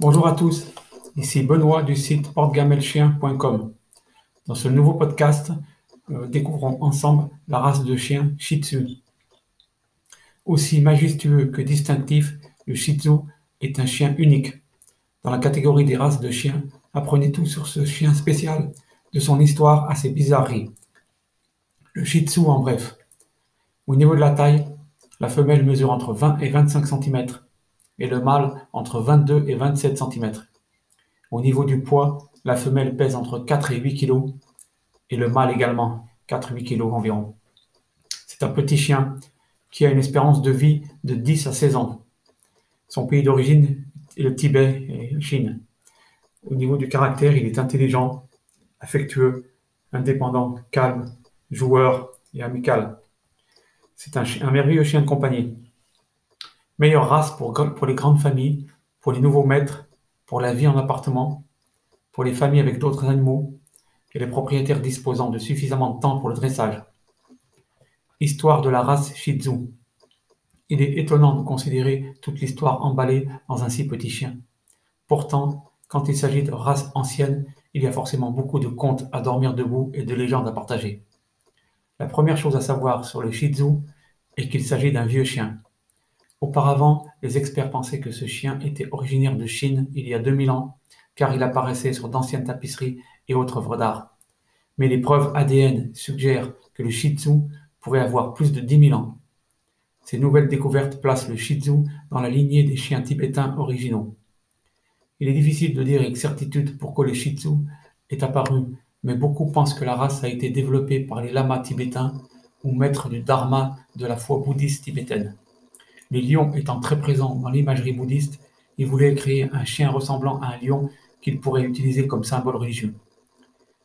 Bonjour à tous, ici Benoît du site portegamelchien.com. Dans ce nouveau podcast, euh, découvrons ensemble la race de chien Shih Tzu. Aussi majestueux que distinctif, le Shih Tzu est un chien unique. Dans la catégorie des races de chiens, apprenez tout sur ce chien spécial, de son histoire à ses bizarreries. Le Shih Tzu en bref. Au niveau de la taille, la femelle mesure entre 20 et 25 cm et le mâle entre 22 et 27 cm. Au niveau du poids, la femelle pèse entre 4 et 8 kg et le mâle également 4-8 kg environ. C'est un petit chien qui a une espérance de vie de 10 à 16 ans. Son pays d'origine est le Tibet et la Chine. Au niveau du caractère, il est intelligent, affectueux, indépendant, calme, joueur et amical. C'est un, un merveilleux chien de compagnie. Meilleure race pour, pour les grandes familles, pour les nouveaux maîtres, pour la vie en appartement, pour les familles avec d'autres animaux et les propriétaires disposant de suffisamment de temps pour le dressage. Histoire de la race Shih Tzu. Il est étonnant de considérer toute l'histoire emballée dans un si petit chien. Pourtant, quand il s'agit de race ancienne, il y a forcément beaucoup de contes à dormir debout et de légendes à partager. La première chose à savoir sur le Shih Tzu est qu'il s'agit d'un vieux chien. Auparavant, les experts pensaient que ce chien était originaire de Chine il y a 2000 ans, car il apparaissait sur d'anciennes tapisseries et autres œuvres d'art. Mais les preuves ADN suggèrent que le Shih Tzu pourrait avoir plus de 10 000 ans. Ces nouvelles découvertes placent le Shih Tzu dans la lignée des chiens tibétains originaux. Il est difficile de dire avec certitude pourquoi le Shih Tzu est apparu, mais beaucoup pensent que la race a été développée par les lamas tibétains ou maîtres du dharma de la foi bouddhiste tibétaine. Les lions étant très présents dans l'imagerie bouddhiste, ils voulaient créer un chien ressemblant à un lion qu'ils pourraient utiliser comme symbole religieux.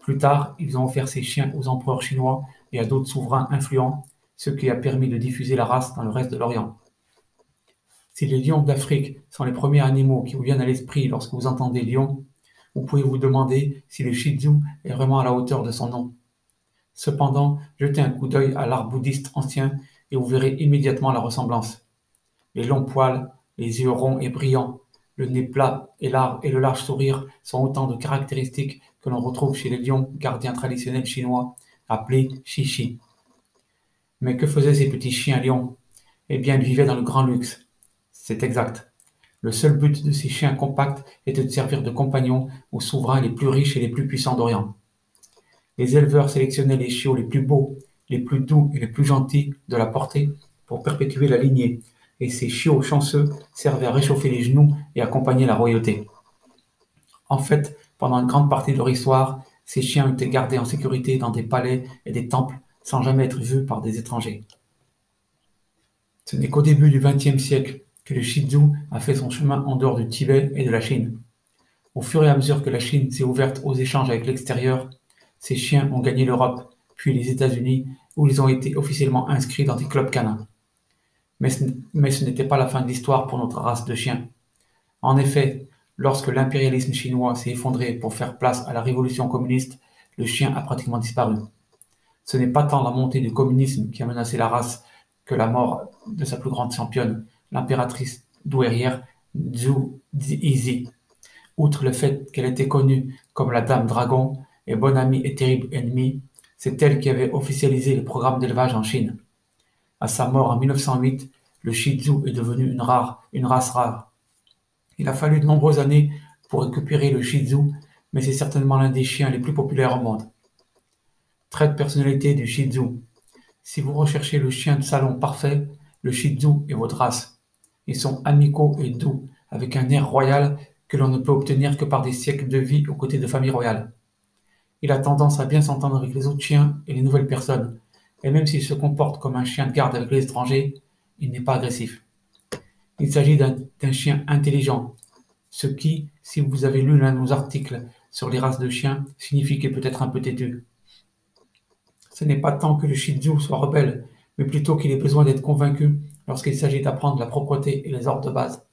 Plus tard, ils ont offert ces chiens aux empereurs chinois et à d'autres souverains influents, ce qui a permis de diffuser la race dans le reste de l'Orient. Si les lions d'Afrique sont les premiers animaux qui vous viennent à l'esprit lorsque vous entendez lion, vous pouvez vous demander si le Shih est vraiment à la hauteur de son nom. Cependant, jetez un coup d'œil à l'art bouddhiste ancien et vous verrez immédiatement la ressemblance les longs poils, les yeux ronds et brillants, le nez plat et, le large sourire sont autant de caractéristiques que l'on retrouve chez les lions gardiens traditionnels chinois, appelés chichi. Mais que faisaient ces petits chiens lions? Eh bien, ils vivaient dans le grand luxe. C'est exact. Le seul but de ces chiens compacts était de servir de compagnons aux souverains les plus riches et les plus puissants d'Orient. Les éleveurs sélectionnaient les chiots les plus beaux, les plus doux et les plus gentils de la portée pour perpétuer la lignée et ces chiots chanceux servaient à réchauffer les genoux et accompagner la royauté. En fait, pendant une grande partie de leur histoire, ces chiens été gardés en sécurité dans des palais et des temples sans jamais être vus par des étrangers. Ce n'est qu'au début du XXe siècle que le Shih Tzu a fait son chemin en dehors du Tibet et de la Chine. Au fur et à mesure que la Chine s'est ouverte aux échanges avec l'extérieur, ces chiens ont gagné l'Europe, puis les États-Unis, où ils ont été officiellement inscrits dans des clubs canins. Mais ce, n'était pas la fin de l'histoire pour notre race de chiens. En effet, lorsque l'impérialisme chinois s'est effondré pour faire place à la révolution communiste, le chien a pratiquement disparu. Ce n'est pas tant la montée du communisme qui a menacé la race que la mort de sa plus grande championne, l'impératrice douairière Zhu Ziyi. Outre le fait qu'elle était connue comme la Dame Dragon et bonne amie et terrible ennemie, c'est elle qui avait officialisé le programme d'élevage en Chine. À sa mort en 1908, le Shih Tzu est devenu une, race rare. Il a fallu de nombreuses années pour récupérer le Shih Tzu, mais c'est certainement l'un des chiens les plus populaires au monde. Trait de personnalité du Shih Tzu. Si vous recherchez le chien de salon parfait, le Shih Tzu est votre race. Ils sont amicaux et doux, avec un air royal que l'on ne peut obtenir que par des siècles de vie aux côtés de familles royales. Il a tendance à bien s'entendre avec les autres chiens et les nouvelles personnes, et même s'il se comporte comme un chien de garde avec les étrangers, il n'est pas agressif. Il s'agit d'un chien intelligent, ce qui, si vous avez lu l'un de nos articles sur les races de chiens, signifie qu'il peut être un peu têtu. Ce n'est pas tant que le Shih Tzu soit rebelle, mais plutôt qu'il ait besoin d'être convaincu lorsqu'il s'agit d'apprendre la propreté et les ordres de base.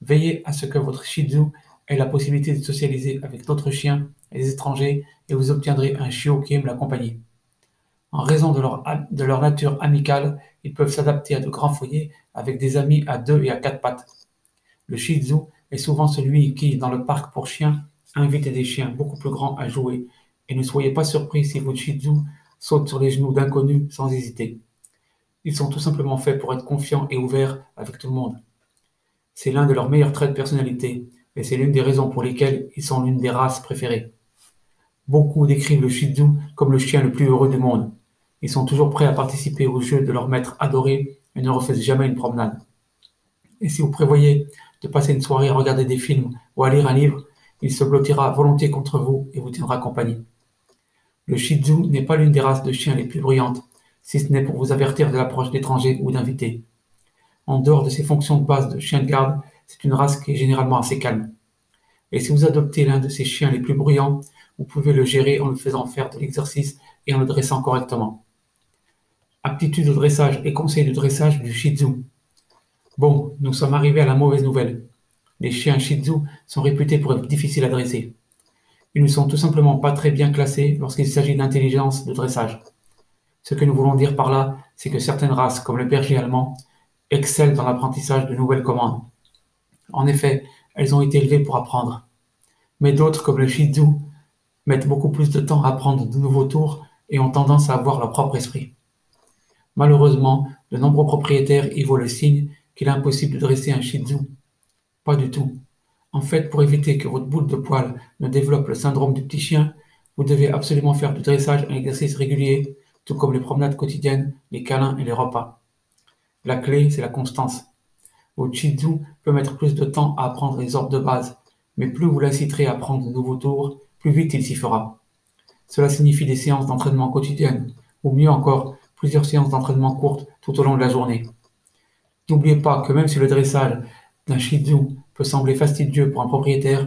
Veillez à ce que votre Shih Tzu ait la possibilité de socialiser avec d'autres chiens et des étrangers et vous obtiendrez un chiot qui aime la compagnie. En raison de leur, nature amicale, ils peuvent s'adapter à de grands foyers avec des amis à deux et à quatre pattes. le Shih Tzu est souvent celui qui, dans le parc pour chiens, invite des chiens beaucoup plus grands à jouer. Et ne soyez pas surpris si votre Shih Tzu saute sur les genoux d'inconnus sans hésiter. Ils sont tout simplement faits pour être confiants et ouverts avec tout le monde. C'est l'un de leurs meilleurs traits de personnalité, et c'est l'une des raisons pour lesquelles ils sont l'une des races préférées. Beaucoup décrivent le Shih Tzu comme le chien le plus heureux du monde. Ils sont toujours prêts à participer au jeu de leur maître adoré et ne refusent jamais une promenade. Et si vous prévoyez de passer une soirée à regarder des films ou à lire un livre, il se blottira volontiers contre vous et vous tiendra compagnie. Le Shih Tzu n'est pas l'une des races de chiens les plus bruyantes, si ce n'est pour vous avertir de l'approche d'étrangers ou d'invités. En dehors de ses fonctions de base de chien de garde, c'est une race qui est généralement assez calme. Et si vous adoptez l'un de ces chiens les plus bruyants, vous pouvez le gérer en le faisant faire de l'exercice et en le dressant correctement. Aptitude au dressage et conseil de dressage du Shih Tzu. Bon, nous sommes arrivés à la mauvaise nouvelle. Les chiens Shih Tzu sont réputés pour être difficiles à dresser. Ils ne sont tout simplement pas très bien classés lorsqu'il s'agit d'intelligence de dressage. Ce que nous voulons dire par là, c'est que certaines races, comme le berger allemand, excellent dans l'apprentissage de nouvelles commandes. En effet, elles ont été élevées pour apprendre. Mais d'autres, comme le Shih Tzu, mettent beaucoup plus de temps à apprendre de nouveaux tours et ont tendance à avoir leur propre esprit. Malheureusement, de nombreux propriétaires y voient le signe qu'il est impossible de dresser un Shih Tzu. Pas du tout. En fait, pour éviter que votre boule de poil ne développe le syndrome du petit chien, vous devez absolument faire du dressage un exercice régulier, tout comme les promenades quotidiennes, les câlins et les repas. La clé, c'est la constance. Votre Shih Tzu peut mettre plus de temps à apprendre les ordres de base, mais plus vous l'inciterez à prendre de nouveaux tours, plus vite il s'y fera. Cela signifie des séances d'entraînement quotidiennes, ou mieux encore, plusieurs séances d'entraînement courtes tout au long de la journée. N'oubliez pas que même si le dressage d'un Shih Tzu peut sembler fastidieux pour un propriétaire,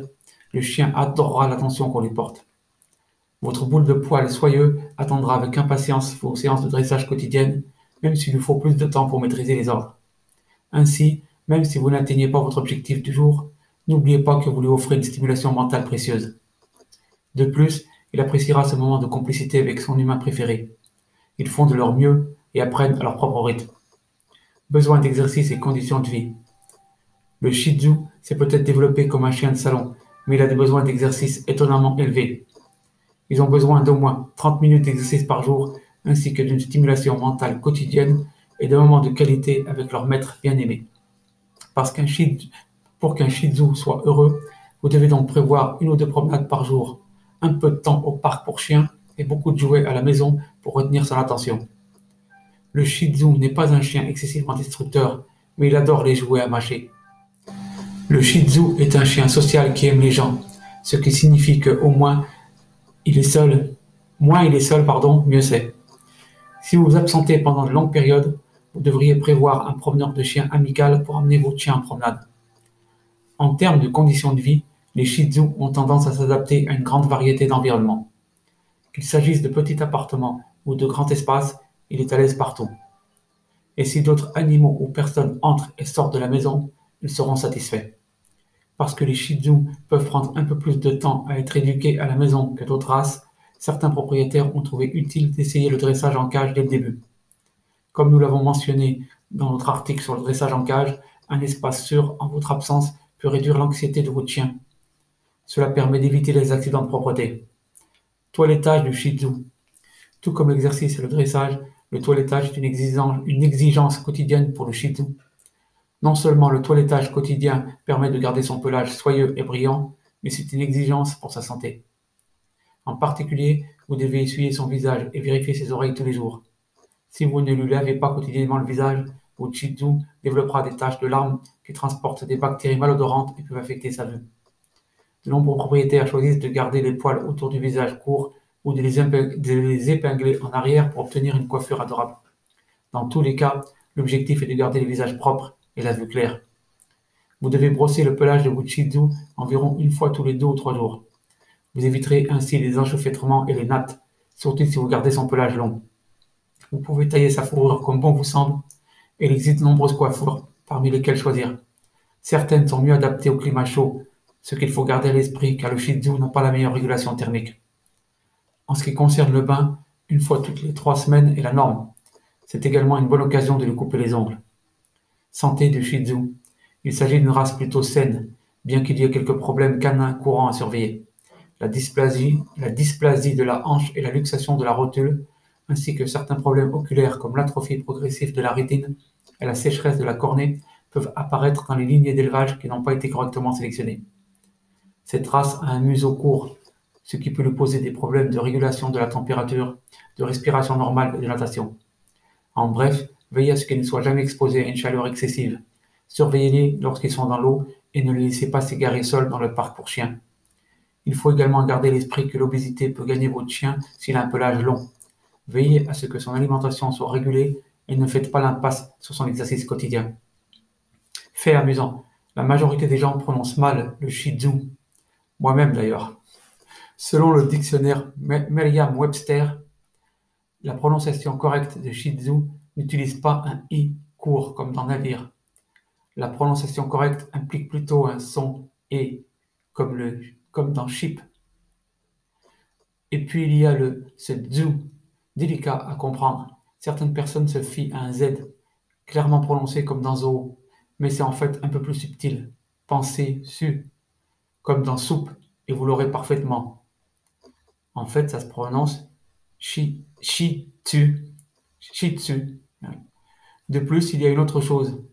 le chien adorera l'attention qu'on lui porte. Votre boule de poil soyeux attendra avec impatience vos séances de dressage quotidiennes même s'il lui faut plus de temps pour maîtriser les ordres. Ainsi, même si vous n'atteignez pas votre objectif du jour, n'oubliez pas que vous lui offrez une stimulation mentale précieuse. De plus, il appréciera ce moment de complicité avec son humain préféré. Ils font de leur mieux et apprennent à leur propre rythme. Besoin d'exercice et conditions de vie. Le Shih Tzu s'est peut-être développé comme un chien de salon, mais il a des besoins d'exercice étonnamment élevés. Ils ont besoin d'au moins 30 minutes d'exercice par jour ainsi que d'une stimulation mentale quotidienne et de moments de qualité avec leur maître bien-aimé. Parce qu'un pour qu'un Shih Tzu soit heureux, vous devez donc prévoir une ou deux promenades par jour, un peu de temps au parc pour chiens et beaucoup de jouets à la maison pour retenir son attention. Le Shih Tzu n'est pas un chien excessivement destructeur, mais il adore les jouets à mâcher. Le Shih Tzu est un chien social qui aime les gens, ce qui signifie que au moins il est seul, moins il est seul, pardon, mieux c'est. Si vous vous absentez pendant de longues périodes, vous devriez prévoir un promeneur de chien amical pour emmener votre chien en promenade. En termes de conditions de vie, les Shih Tzu ont tendance à s'adapter à une grande variété d'environnements. Qu'il s'agisse de petits appartements ou de grands espaces, il est à l'aise partout. Et si d'autres animaux ou personnes entrent et sortent de la maison, ils seront satisfaits. Parce que les Shih Tzu peuvent prendre un peu plus de temps à être éduqués à la maison que d'autres races, certains propriétaires ont trouvé utile d'essayer le dressage en cage dès le début. Comme nous l'avons mentionné dans notre article sur le dressage en cage, un espace sûr en votre absence peut réduire l'anxiété de votre chien. Cela permet d'éviter les accidents de propreté. Toilettage du Shih Tzu. Tout comme l'exercice et le dressage, le toilettage est une exigence, quotidienne pour le Shih Tzu. Non seulement le toilettage quotidien permet de garder son pelage soyeux et brillant, mais c'est une exigence pour sa santé. En particulier, vous devez essuyer son visage et vérifier ses oreilles tous les jours. Si vous ne lui lavez pas quotidiennement le visage, votre Shih Tzu développera des taches de larmes qui transportent des bactéries malodorantes et peuvent affecter sa vue. De nombreux propriétaires choisissent de garder les poils autour du visage courts ou de les épingler en arrière pour obtenir une coiffure adorable. Dans tous les cas, l'objectif est de garder le visage propre et la vue claire. Vous devez brosser le pelage de votre Shih environ une fois tous les deux ou trois jours. Vous éviterez ainsi les enchevêtrements et les nattes, surtout si vous gardez son pelage long. Vous pouvez tailler sa fourrure comme bon vous semble, il existe de nombreuses coiffures, parmi lesquelles choisir. Certaines sont mieux adaptées au climat chaud, ce qu'il faut garder à l'esprit car le Shih Tzu n'a pas la meilleure régulation thermique. En ce qui concerne le bain, une fois toutes les trois semaines est la norme. C'est également une bonne occasion de lui couper les ongles. Santé du Shih Tzu. Il s'agit d'une race plutôt saine, bien qu'il y ait quelques problèmes canins courants à surveiller. La dysplasie, la dysplasie de la hanche et la luxation de la rotule, ainsi que certains problèmes oculaires comme l'atrophie progressive de la rétine et la sécheresse de la cornée, peuvent apparaître dans les lignées d'élevage qui n'ont pas été correctement sélectionnées. Cette race a un museau court, ce qui peut lui poser des problèmes de régulation de la température, de respiration normale et de natation. En bref, veillez à ce qu'ils ne soient jamais exposés à une chaleur excessive. Surveillez-les lorsqu'ils sont dans l'eau et ne les laissez pas s'égarer seuls dans le parc pour chiens. Il faut également garder l'esprit que l'obésité peut gagner votre chien s'il a un pelage long. Veillez à ce que son alimentation soit régulée et ne faites pas l'impasse sur son exercice quotidien. Fait amusant, la majorité des gens prononcent mal le Shih Tzu. Moi-même d'ailleurs. Selon le dictionnaire Merriam-Webster, la prononciation correcte de Shih Tzu n'utilise pas un i court comme dans navire. La prononciation correcte implique plutôt un son e comme, le, comme dans ship. Et puis il y a le ce zu, délicat à comprendre. Certaines personnes se fient à un z, clairement prononcé comme dans zoo, mais c'est en fait un peu plus subtil. Pensez su, comme dans soupe, et vous l'aurez parfaitement. En fait, ça se prononce shi, shi. De plus, il y a une autre chose.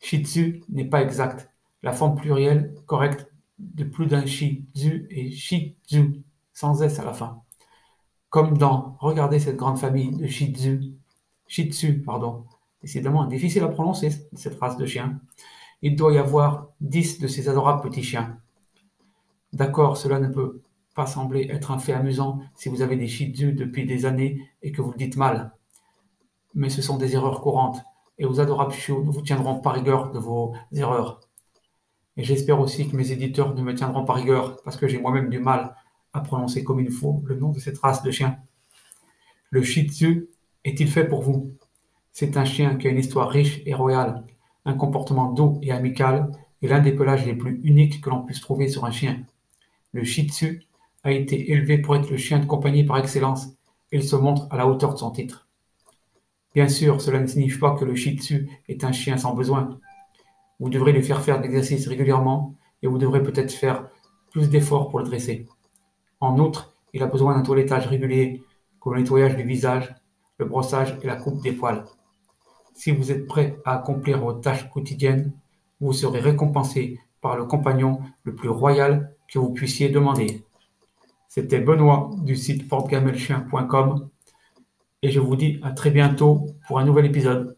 Shih tzu n'est pas exact. La forme plurielle correcte de plus d'un shih tzu est shih tzu, sans S à la fin. Comme dans Regardez cette grande famille de shih tzu, pardon. Décidément difficile à prononcer, cette race de chien. Il doit y avoir dix de ces adorables petits chiens. D'accord, cela ne peut pas sembler être un fait amusant si vous avez des shih tzu depuis des années et que vous le dites mal. Mais ce sont des erreurs courantes et vos adorables chiots ne vous tiendront pas rigueur de vos erreurs. Et j'espère aussi que mes éditeurs ne me tiendront pas rigueur parce que j'ai moi-même du mal à prononcer comme il faut le nom de cette race de chien. Le Shih Tzu est-il fait pour vous? C'est un chien qui a une histoire riche et royale, un comportement doux et amical et l'un des pelages les plus uniques que l'on puisse trouver sur un chien. Le Shih Tzu a été élevé pour être le chien de compagnie par excellence il se montre à la hauteur de son titre. Bien sûr, cela ne signifie pas que le Shih Tzu est un chien sans besoin. Vous devrez lui faire faire l'exercice régulièrement et vous devrez peut-être faire plus d'efforts pour le dresser. En outre, il a besoin d'un toilettage régulier, comme le nettoyage du visage, le brossage et la coupe des poils. Si vous êtes prêt à accomplir vos tâches quotidiennes, vous serez récompensé par le compagnon le plus royal que vous puissiez demander. C'était Benoît du site portegamelchien.com et je vous dis à très bientôt pour un nouvel épisode.